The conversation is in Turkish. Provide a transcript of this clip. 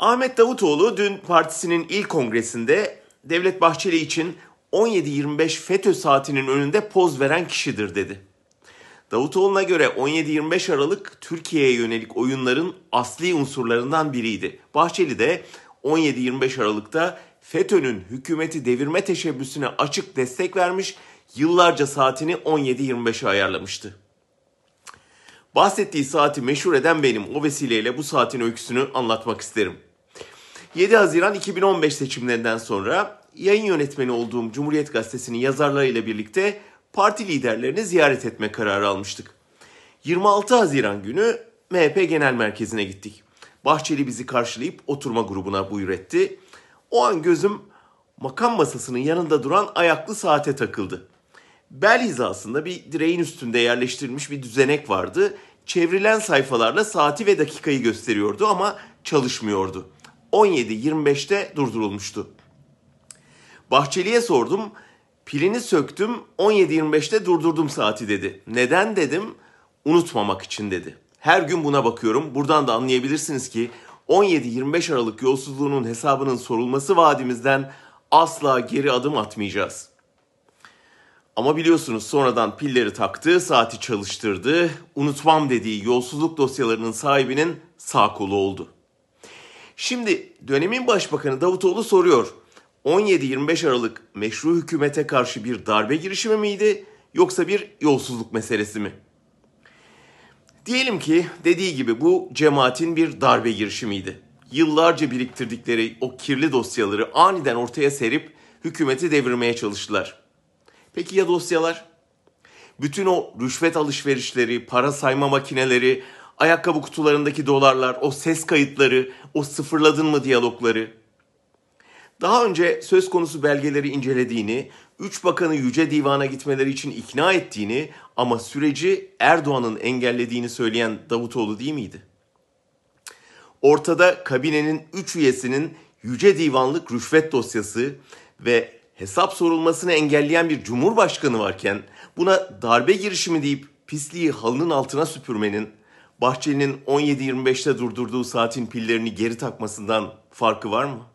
Ahmet Davutoğlu dün partisinin ilk kongresinde Devlet Bahçeli için 17-25 FETÖ saatinin önünde poz veren kişidir dedi. Davutoğlu'na göre 17-25 Aralık Türkiye'ye yönelik oyunların asli unsurlarından biriydi. Bahçeli de 17-25 Aralık'ta FETÖ'nün hükümeti devirme teşebbüsüne açık destek vermiş, yıllarca saatini 17-25'e ayarlamıştı. Bahsettiği saati meşhur eden benim. O vesileyle bu saatin öyküsünü anlatmak isterim. 7 Haziran 2015 seçimlerinden sonra yayın yönetmeni olduğum Cumhuriyet Gazetesi'nin yazarlarıyla birlikte parti liderlerini ziyaret etme kararı almıştık. 26 Haziran günü MHP Genel Merkezi'ne gittik. Bahçeli bizi karşılayıp oturma grubuna buyur etti. O an gözüm makam masasının yanında duran ayaklı saate takıldı. Bel hizasında bir direğin üstünde yerleştirilmiş bir düzenek vardı. Çevrilen sayfalarla saati ve dakikayı gösteriyordu ama çalışmıyordu. 17.25'te durdurulmuştu. Bahçeli'ye sordum. Pilini söktüm 17.25'te durdurdum saati dedi. Neden dedim? Unutmamak için dedi. Her gün buna bakıyorum. Buradan da anlayabilirsiniz ki 17-25 Aralık yolsuzluğunun hesabının sorulması vaadimizden asla geri adım atmayacağız. Ama biliyorsunuz sonradan pilleri taktı, saati çalıştırdı, unutmam dediği yolsuzluk dosyalarının sahibinin sağ kolu oldu. Şimdi dönemin başbakanı Davutoğlu soruyor. 17-25 Aralık meşru hükümete karşı bir darbe girişimi miydi yoksa bir yolsuzluk meselesi mi? Diyelim ki dediği gibi bu cemaatin bir darbe girişimiydi. Yıllarca biriktirdikleri o kirli dosyaları aniden ortaya serip hükümeti devirmeye çalıştılar. Peki ya dosyalar? Bütün o rüşvet alışverişleri, para sayma makineleri, ayakkabı kutularındaki dolarlar, o ses kayıtları, o sıfırladın mı diyalogları. Daha önce söz konusu belgeleri incelediğini, üç bakanı Yüce Divan'a gitmeleri için ikna ettiğini ama süreci Erdoğan'ın engellediğini söyleyen Davutoğlu değil miydi? Ortada kabinenin üç üyesinin Yüce Divanlık rüşvet dosyası ve hesap sorulmasını engelleyen bir cumhurbaşkanı varken buna darbe girişimi deyip pisliği halının altına süpürmenin Bahçeli'nin 17.25'te durdurduğu saatin pillerini geri takmasından farkı var mı?